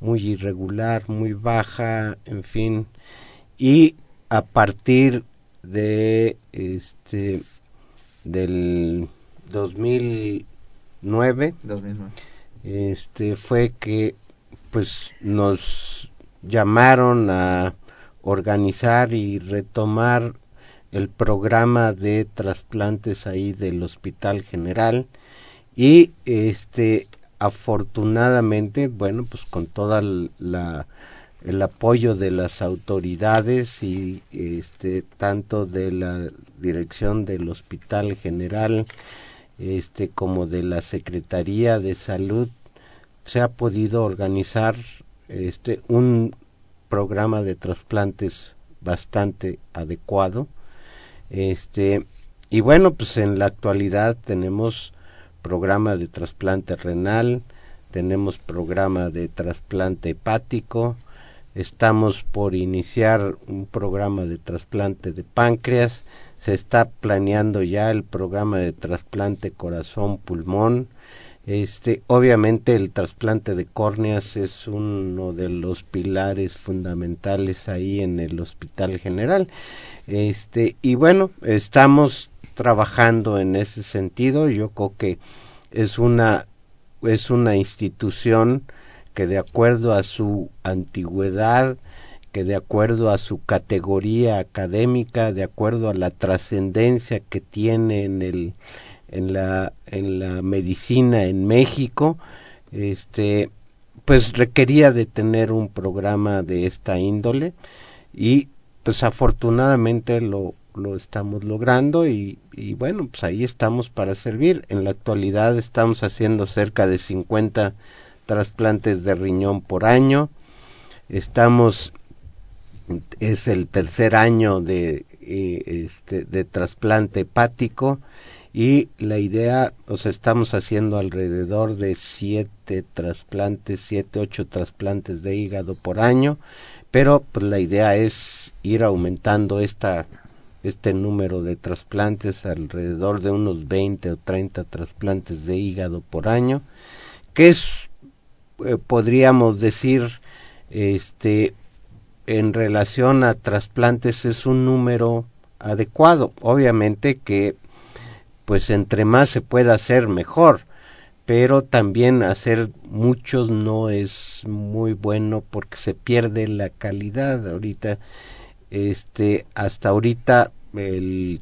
muy irregular, muy baja, en fin, y a partir de este del 2009, 2009. este fue que pues nos llamaron a organizar y retomar el programa de trasplantes ahí del Hospital General y este afortunadamente bueno pues con toda el apoyo de las autoridades y este tanto de la dirección del Hospital General este como de la Secretaría de Salud se ha podido organizar este un programa de trasplantes bastante adecuado. Este y bueno pues en la actualidad tenemos programa de trasplante renal tenemos programa de trasplante hepático estamos por iniciar un programa de trasplante de páncreas se está planeando ya el programa de trasplante corazón pulmón este, obviamente el trasplante de córneas es uno de los pilares fundamentales ahí en el Hospital General. Este, y bueno, estamos trabajando en ese sentido. Yo creo que es una es una institución que de acuerdo a su antigüedad, que de acuerdo a su categoría académica, de acuerdo a la trascendencia que tiene en el en la en la medicina en México este pues requería de tener un programa de esta índole y pues afortunadamente lo lo estamos logrando y, y bueno pues ahí estamos para servir. En la actualidad estamos haciendo cerca de 50 trasplantes de riñón por año. Estamos es el tercer año de eh, este de trasplante hepático y la idea, o sea, estamos haciendo alrededor de siete trasplantes, siete, ocho trasplantes de hígado por año, pero pues la idea es ir aumentando esta este número de trasplantes alrededor de unos 20 o 30 trasplantes de hígado por año, que es eh, podríamos decir este en relación a trasplantes es un número adecuado. Obviamente que pues entre más se pueda hacer mejor pero también hacer muchos no es muy bueno porque se pierde la calidad ahorita este hasta ahorita el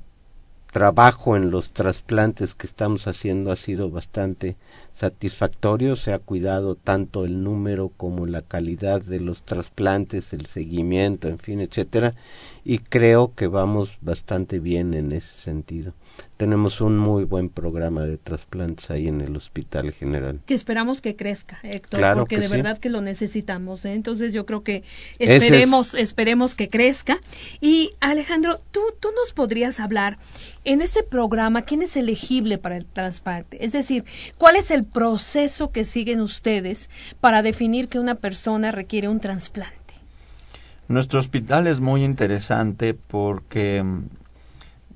trabajo en los trasplantes que estamos haciendo ha sido bastante satisfactorio, se ha cuidado tanto el número como la calidad de los trasplantes, el seguimiento, en fin, etcétera, y creo que vamos bastante bien en ese sentido tenemos un muy buen programa de trasplantes ahí en el Hospital General. Que esperamos que crezca, Héctor, porque de verdad que lo necesitamos. ¿eh? Entonces yo creo que esperemos, esperemos que crezca. Y Alejandro, tú, tú nos podrías hablar en ese programa, ¿quién es elegible para el trasplante? Es decir, ¿cuál es el proceso que siguen ustedes para definir que una persona requiere un trasplante? Nuestro hospital es muy interesante porque,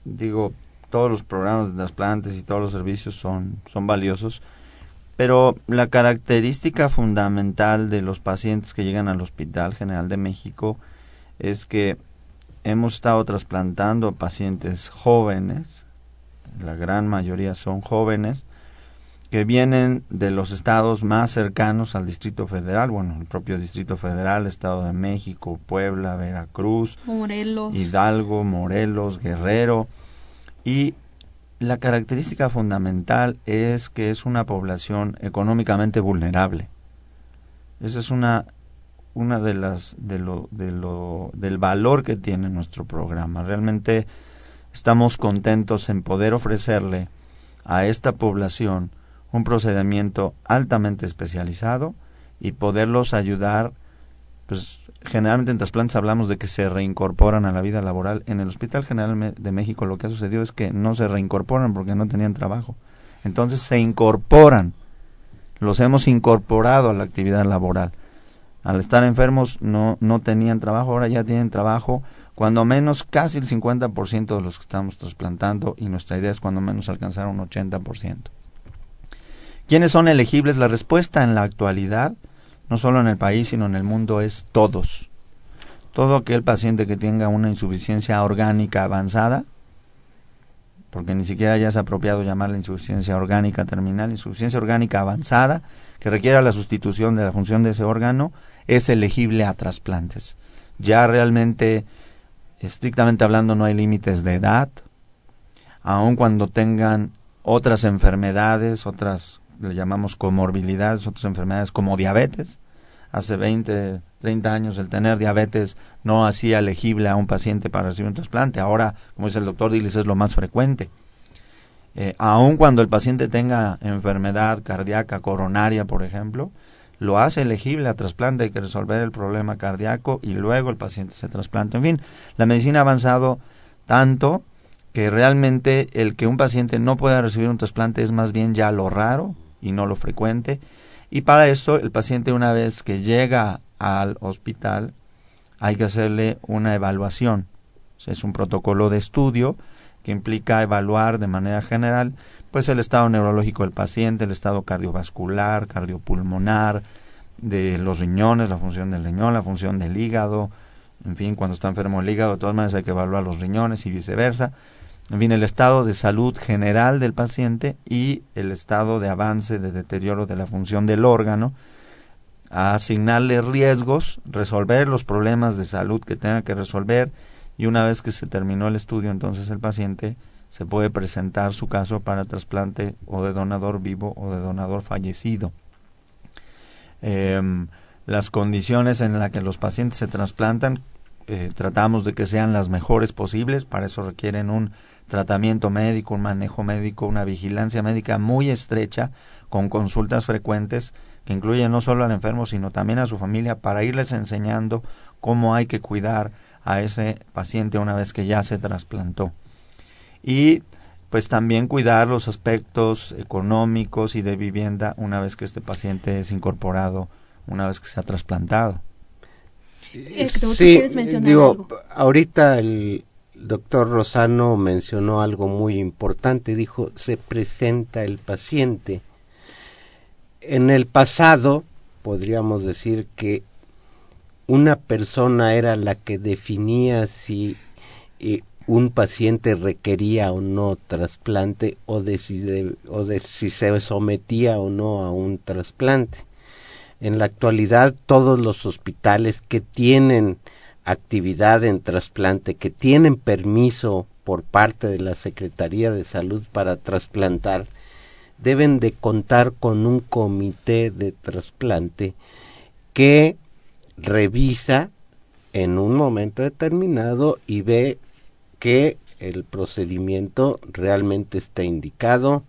digo, todos los programas de trasplantes y todos los servicios son, son valiosos, pero la característica fundamental de los pacientes que llegan al Hospital General de México es que hemos estado trasplantando a pacientes jóvenes, la gran mayoría son jóvenes, que vienen de los estados más cercanos al Distrito Federal, bueno, el propio Distrito Federal, Estado de México, Puebla, Veracruz, Morelos. Hidalgo, Morelos, Guerrero, y la característica fundamental es que es una población económicamente vulnerable. Esa es una una de las de lo, de lo del valor que tiene nuestro programa. Realmente estamos contentos en poder ofrecerle a esta población un procedimiento altamente especializado y poderlos ayudar pues generalmente en trasplantes hablamos de que se reincorporan a la vida laboral. En el Hospital General de México lo que ha sucedido es que no se reincorporan porque no tenían trabajo. Entonces se incorporan, los hemos incorporado a la actividad laboral. Al estar enfermos no, no tenían trabajo, ahora ya tienen trabajo, cuando menos casi el 50% de los que estamos trasplantando y nuestra idea es cuando menos alcanzar un 80%. ¿Quiénes son elegibles? La respuesta en la actualidad, no solo en el país, sino en el mundo, es todos. Todo aquel paciente que tenga una insuficiencia orgánica avanzada, porque ni siquiera ya es apropiado llamarla insuficiencia orgánica terminal, insuficiencia orgánica avanzada, que requiera la sustitución de la función de ese órgano, es elegible a trasplantes. Ya realmente, estrictamente hablando, no hay límites de edad, aun cuando tengan otras enfermedades, otras le llamamos comorbilidades, otras enfermedades como diabetes. Hace 20, 30 años el tener diabetes no hacía elegible a un paciente para recibir un trasplante. Ahora, como dice el doctor Dilis, es lo más frecuente. Eh, aun cuando el paciente tenga enfermedad cardíaca coronaria, por ejemplo, lo hace elegible a trasplante, hay que resolver el problema cardíaco y luego el paciente se trasplanta. En fin, la medicina ha avanzado tanto que realmente el que un paciente no pueda recibir un trasplante es más bien ya lo raro y no lo frecuente. Y para eso el paciente una vez que llega al hospital hay que hacerle una evaluación. Es un protocolo de estudio que implica evaluar de manera general pues el estado neurológico del paciente, el estado cardiovascular, cardiopulmonar, de los riñones, la función del riñón, la función del hígado, en fin, cuando está enfermo el hígado, de todas maneras hay que evaluar los riñones y viceversa, en fin, el estado de salud general del paciente y el estado de avance, de deterioro de la función del órgano, a asignarle riesgos, resolver los problemas de salud que tenga que resolver y una vez que se terminó el estudio, entonces el paciente se puede presentar su caso para trasplante o de donador vivo o de donador fallecido. Em, las condiciones en las que los pacientes se trasplantan eh, tratamos de que sean las mejores posibles, para eso requieren un tratamiento médico, un manejo médico, una vigilancia médica muy estrecha, con consultas frecuentes que incluyen no solo al enfermo, sino también a su familia, para irles enseñando cómo hay que cuidar a ese paciente una vez que ya se trasplantó. Y pues también cuidar los aspectos económicos y de vivienda una vez que este paciente es incorporado, una vez que se ha trasplantado. sí, digo, ahorita el doctor Rosano mencionó algo muy importante, dijo, se presenta el paciente. En el pasado, podríamos decir que una persona era la que definía si eh, un paciente requería o no trasplante o si o si se sometía o no a un trasplante. En la actualidad todos los hospitales que tienen actividad en trasplante, que tienen permiso por parte de la Secretaría de Salud para trasplantar, deben de contar con un comité de trasplante que revisa en un momento determinado y ve que el procedimiento realmente está indicado,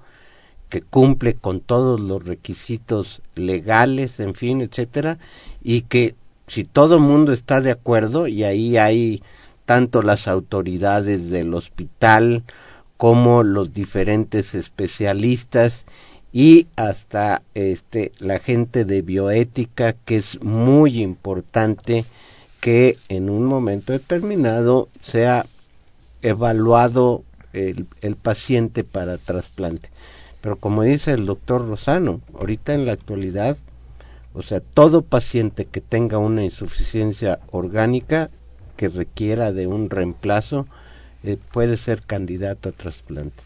que cumple con todos los requisitos legales, en fin, etcétera, y que si todo el mundo está de acuerdo, y ahí hay tanto las autoridades del hospital como los diferentes especialistas y hasta este la gente de bioética que es muy importante que en un momento determinado sea evaluado el, el paciente para trasplante. Pero como dice el doctor Rosano, ahorita en la actualidad, o sea, todo paciente que tenga una insuficiencia orgánica que requiera de un reemplazo eh, puede ser candidato a trasplante.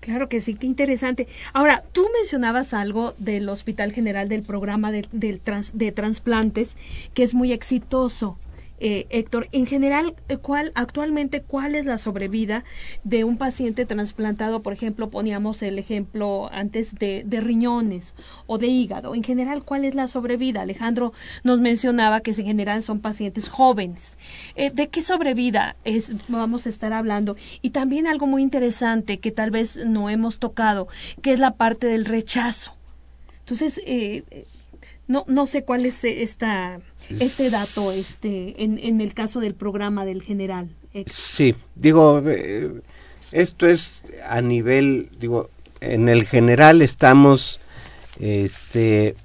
Claro que sí, qué interesante. Ahora, tú mencionabas algo del Hospital General del programa de, del de trasplantes que es muy exitoso. Eh, Héctor, en general, eh, ¿cuál, actualmente, ¿cuál es la sobrevida de un paciente trasplantado? Por ejemplo, poníamos el ejemplo antes de, de, riñones o de hígado. En general, ¿cuál es la sobrevida? Alejandro nos mencionaba que en general son pacientes jóvenes. Eh, ¿De qué sobrevida es, vamos a estar hablando? Y también algo muy interesante que tal vez no hemos tocado, que es la parte del rechazo. Entonces, no, no sé cuál es esta, este dato este, en, en el caso del programa del general. Sí, digo, eh, esto es a nivel, digo, en el general estamos este,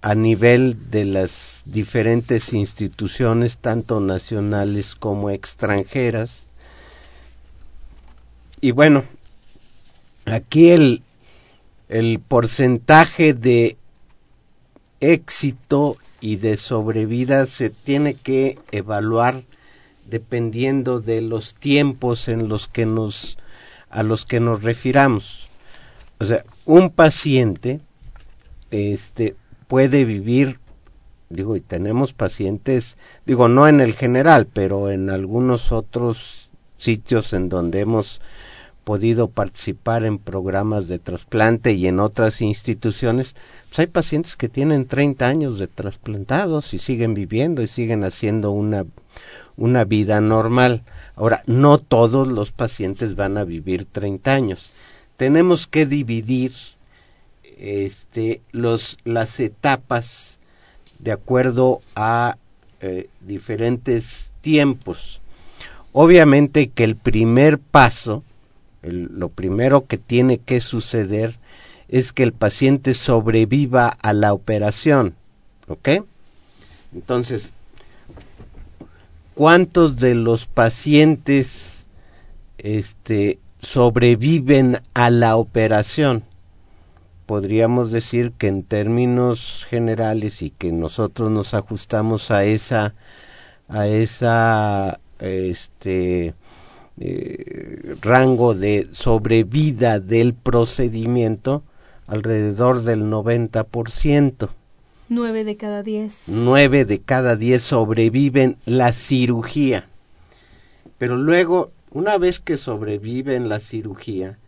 a nivel de las diferentes instituciones, tanto nacionales como extranjeras. Y bueno, aquí el, el porcentaje de éxito y de sobrevida se tiene que evaluar dependiendo de los tiempos en los que nos a los que nos refiramos. O sea, un paciente este puede vivir digo y tenemos pacientes digo no en el general pero en algunos otros sitios en donde hemos podido participar en programas de trasplante y en otras instituciones, pues hay pacientes que tienen 30 años de trasplantados y siguen viviendo y siguen haciendo una, una vida normal. Ahora, no todos los pacientes van a vivir 30 años. Tenemos que dividir este, los, las etapas de acuerdo a eh, diferentes tiempos. Obviamente que el primer paso lo primero que tiene que suceder es que el paciente sobreviva a la operación. ¿Ok? Entonces, ¿cuántos de los pacientes este, sobreviven a la operación? Podríamos decir que en términos generales y que nosotros nos ajustamos a esa a esa este eh, rango de sobrevida del procedimiento alrededor del 90%. Nueve de cada diez. Nueve de cada diez sobreviven la cirugía. Pero luego, una vez que sobreviven la cirugía,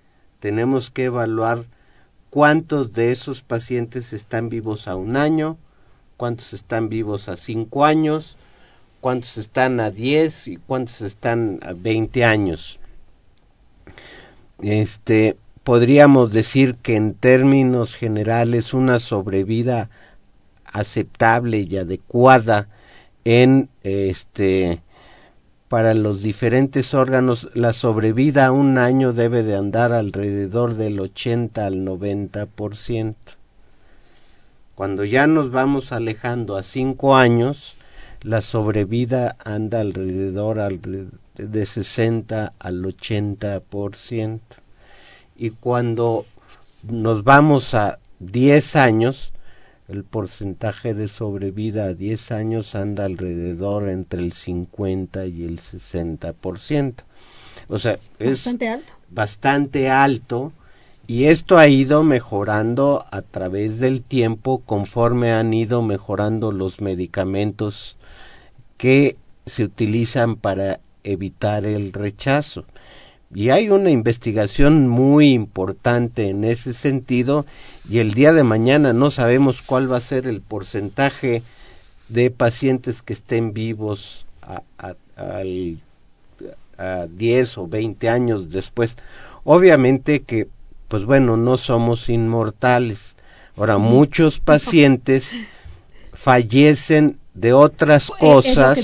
tenemos que evaluar cuántos de esos pacientes están vivos a un año, cuántos están vivos a cinco años, cuántos están a 10 y cuántos están a 20 años. Este, podríamos decir que en términos generales una sobrevida aceptable y adecuada en este para los diferentes órganos la sobrevida a un año debe de andar alrededor del 80 al 90%. Cuando ya nos vamos alejando a cinco años, la sobrevida anda alrededor de 60 al 80%. Y cuando nos vamos a 10 años, el porcentaje de sobrevida a 10 años anda alrededor entre el 50 y el 60%. O sea, es bastante alto. Bastante alto y esto ha ido mejorando a través del tiempo conforme han ido mejorando los medicamentos que se utilizan para evitar el rechazo. Y hay una investigación muy importante en ese sentido y el día de mañana no sabemos cuál va a ser el porcentaje de pacientes que estén vivos a, a, a 10 o 20 años después. Obviamente que, pues bueno, no somos inmortales. Ahora, muchos (laughs) pacientes fallecen de otras cosas,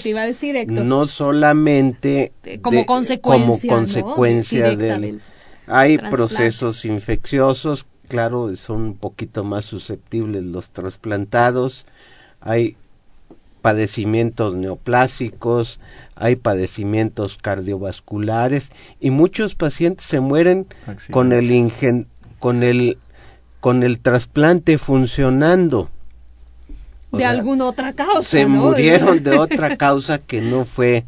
no solamente como consecuencia, como consecuencia del, hay procesos infecciosos, claro, son un poquito más susceptibles los trasplantados, hay padecimientos neoplásicos, hay padecimientos cardiovasculares y muchos pacientes se mueren con el ingen, con el con el trasplante funcionando de alguna otra causa. Se murieron de (laughs) otra causa que no fue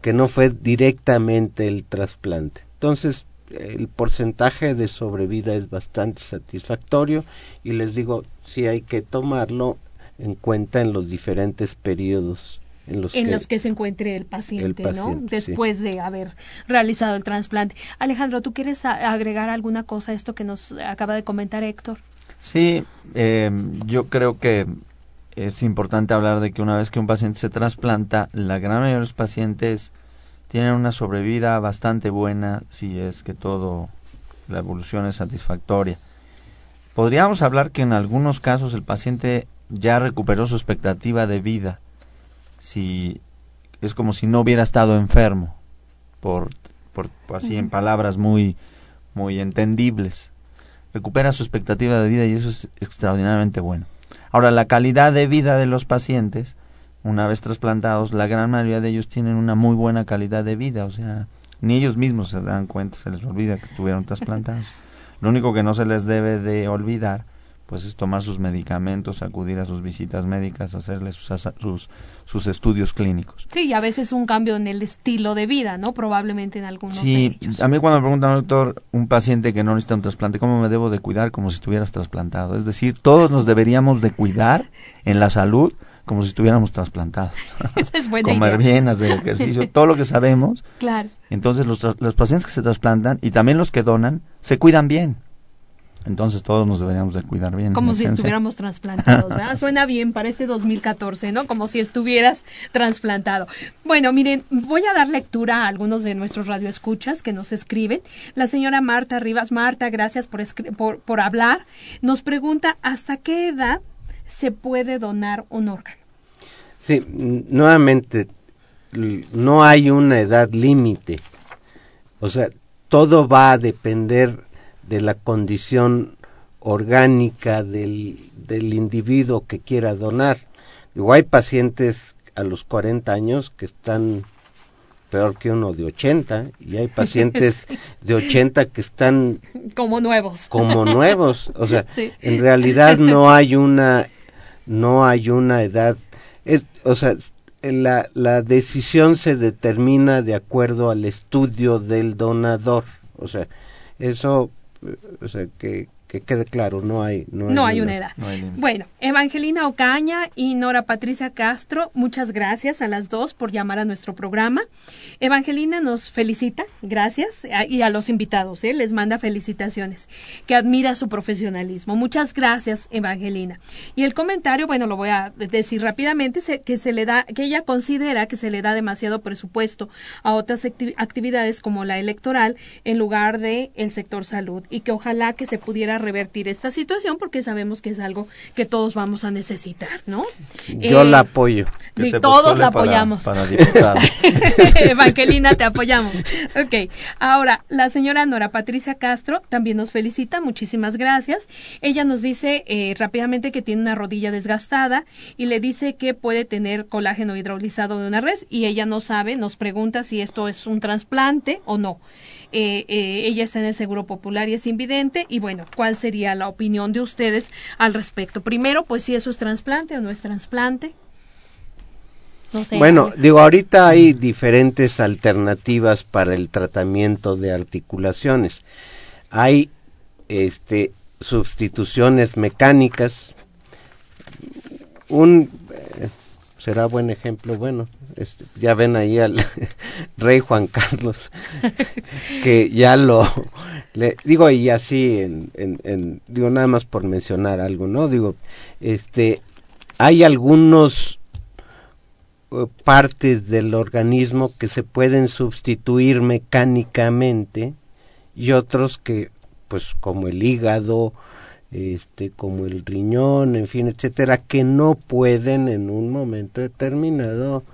que no fue directamente el trasplante. Entonces, el porcentaje de sobrevida es bastante satisfactorio y les digo, sí hay que tomarlo en cuenta en los diferentes periodos en los, en que, los que se encuentre el paciente, ¿no? Después de haber realizado el trasplante. Alejandro, ¿tú quieres agregar alguna cosa a esto que nos acaba de comentar Héctor? Sí, eh, yo creo que es importante hablar de que una vez que un paciente se trasplanta, la gran mayoría de los pacientes tienen una sobrevida bastante buena si es que todo la evolución es satisfactoria. Podríamos hablar que en algunos casos el paciente ya recuperó su expectativa de vida, si es como si no hubiera estado enfermo, por, por así en palabras muy muy entendibles. Recupera su expectativa de vida y eso es extraordinariamente bueno. Ahora, la calidad de vida de los pacientes, una vez trasplantados, la gran mayoría de ellos tienen una muy buena calidad de vida, o sea, ni ellos mismos se dan cuenta, se les olvida que estuvieron trasplantados. (laughs) Lo único que no se les debe de olvidar pues es tomar sus medicamentos, acudir a sus visitas médicas, hacerle sus, sus, sus, estudios clínicos. Sí, y a veces un cambio en el estilo de vida, ¿no? Probablemente en algunos Sí, a mí cuando me preguntan, doctor, un paciente que no necesita un trasplante, ¿cómo me debo de cuidar como si estuvieras trasplantado? Es decir, todos nos deberíamos de cuidar en la salud como si estuviéramos trasplantados. (laughs) Esa es buena Comer bien, hacer ejercicio, (laughs) todo lo que sabemos. Claro. Entonces los, los pacientes que se trasplantan y también los que donan se cuidan bien. Entonces todos nos deberíamos de cuidar bien. Como si estuviéramos trasplantados, ¿verdad? (laughs) Suena bien para este 2014, ¿no? Como si estuvieras trasplantado. Bueno, miren, voy a dar lectura a algunos de nuestros radioescuchas que nos escriben. La señora Marta Rivas, Marta, gracias por, por, por hablar. Nos pregunta, ¿hasta qué edad se puede donar un órgano? Sí, nuevamente, no hay una edad límite. O sea, todo va a depender de la condición orgánica del, del individuo que quiera donar. Digo, hay pacientes a los 40 años que están peor que uno de 80 y hay pacientes (laughs) de 80 que están como nuevos. Como nuevos, o sea, en realidad no hay una no hay una edad. Es, o sea, la, la decisión se determina de acuerdo al estudio del donador, o sea, eso o sea, que, que quede claro, no hay no hay, no hay una edad. bueno, Evangelina Ocaña y Nora Patricia Castro, muchas gracias a las dos por llamar a nuestro programa. Evangelina nos felicita, gracias, y a los invitados, ¿eh? les manda felicitaciones, que admira su profesionalismo. Muchas gracias, Evangelina. Y el comentario, bueno, lo voy a decir rápidamente, que se le da, que ella considera que se le da demasiado presupuesto a otras actividades como la electoral en lugar de el sector salud y que ojalá que se pudiera revertir esta situación porque sabemos que es algo que todos vamos a necesitar, ¿no? Yo la eh, apoyo. todos la apoyamos. Para, (laughs) Evangelina, te apoyamos. Ok, ahora la señora Nora Patricia Castro también nos felicita, muchísimas gracias. Ella nos dice eh, rápidamente que tiene una rodilla desgastada y le dice que puede tener colágeno hidrolizado de una res y ella no sabe, nos pregunta si esto es un trasplante o no. Eh, eh, ella está en el Seguro Popular y es invidente. Y bueno, ¿cuál sería la opinión de ustedes al respecto? Primero, pues si eso es trasplante o no es trasplante. Bueno, digo, ahorita hay diferentes alternativas para el tratamiento de articulaciones. Hay este sustituciones mecánicas. Un será buen ejemplo. Bueno, este, ya ven ahí al (laughs) rey Juan Carlos, (laughs) que ya lo, (laughs) le, digo, y así, en, en, digo, nada más por mencionar algo, ¿no? Digo, este, hay algunos uh, partes del organismo que se pueden sustituir mecánicamente y otros que, pues, como el hígado, este como el riñón, en fin, etcétera, que no pueden en un momento determinado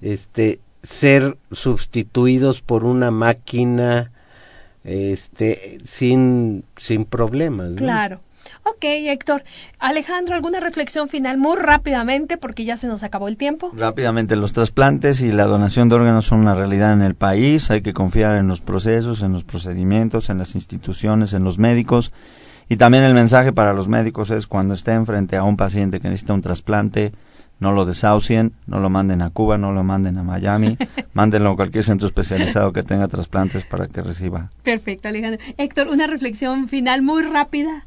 este ser sustituidos por una máquina este sin sin problemas. Claro. Ok, Héctor. Alejandro, ¿alguna reflexión final muy rápidamente porque ya se nos acabó el tiempo? Rápidamente, los trasplantes y la donación de órganos son una realidad en el país. Hay que confiar en los procesos, en los procedimientos, en las instituciones, en los médicos y también el mensaje para los médicos es cuando estén frente a un paciente que necesita un trasplante, no lo desahucien, no lo manden a Cuba, no lo manden a Miami, (laughs) mándenlo a cualquier centro especializado que tenga trasplantes para que reciba. Perfecto, Alejandro. Héctor, una reflexión final muy rápida.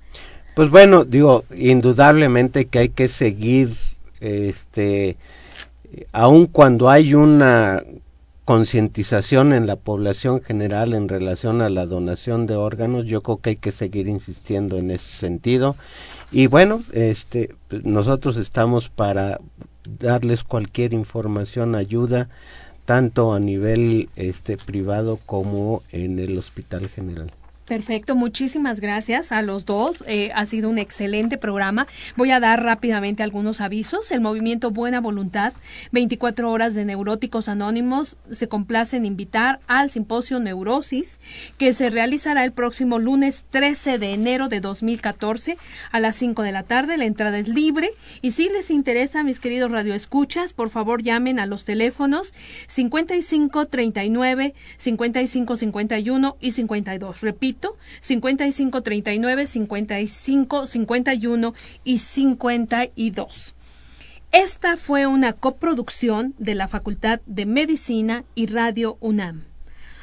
Pues bueno, digo, indudablemente que hay que seguir, este, aun cuando hay una concientización en la población general en relación a la donación de órganos, yo creo que hay que seguir insistiendo en ese sentido. Y bueno, este, pues, nosotros estamos para darles cualquier información, ayuda, tanto a nivel este, privado como en el hospital general. Perfecto, muchísimas gracias a los dos. Eh, ha sido un excelente programa. Voy a dar rápidamente algunos avisos. El movimiento Buena Voluntad, 24 horas de neuróticos anónimos, se complace en invitar al simposio Neurosis, que se realizará el próximo lunes 13 de enero de 2014 a las 5 de la tarde. La entrada es libre. Y si les interesa, mis queridos radioescuchas, por favor llamen a los teléfonos 55 39, 55 51 y 52. Repito, gratuito 55 39 55 51 y 52. Esta fue una coproducción de la Facultad de Medicina y Radio UNAM.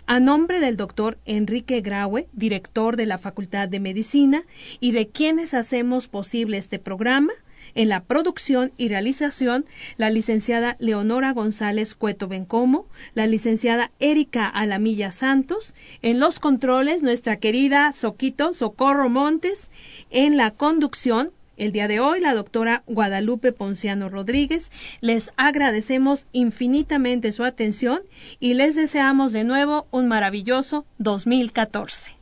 A nombre del doctor Enrique Graue, director de la Facultad de Medicina, y de quienes hacemos posible este programa, en la producción y realización, la licenciada Leonora González Cueto Bencomo, la licenciada Erika Alamilla Santos, en los controles, nuestra querida Soquito Socorro Montes, en la conducción, el día de hoy, la doctora Guadalupe Ponciano Rodríguez. Les agradecemos infinitamente su atención y les deseamos de nuevo un maravilloso 2014.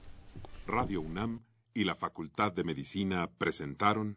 Radio UNAM y la Facultad de Medicina presentaron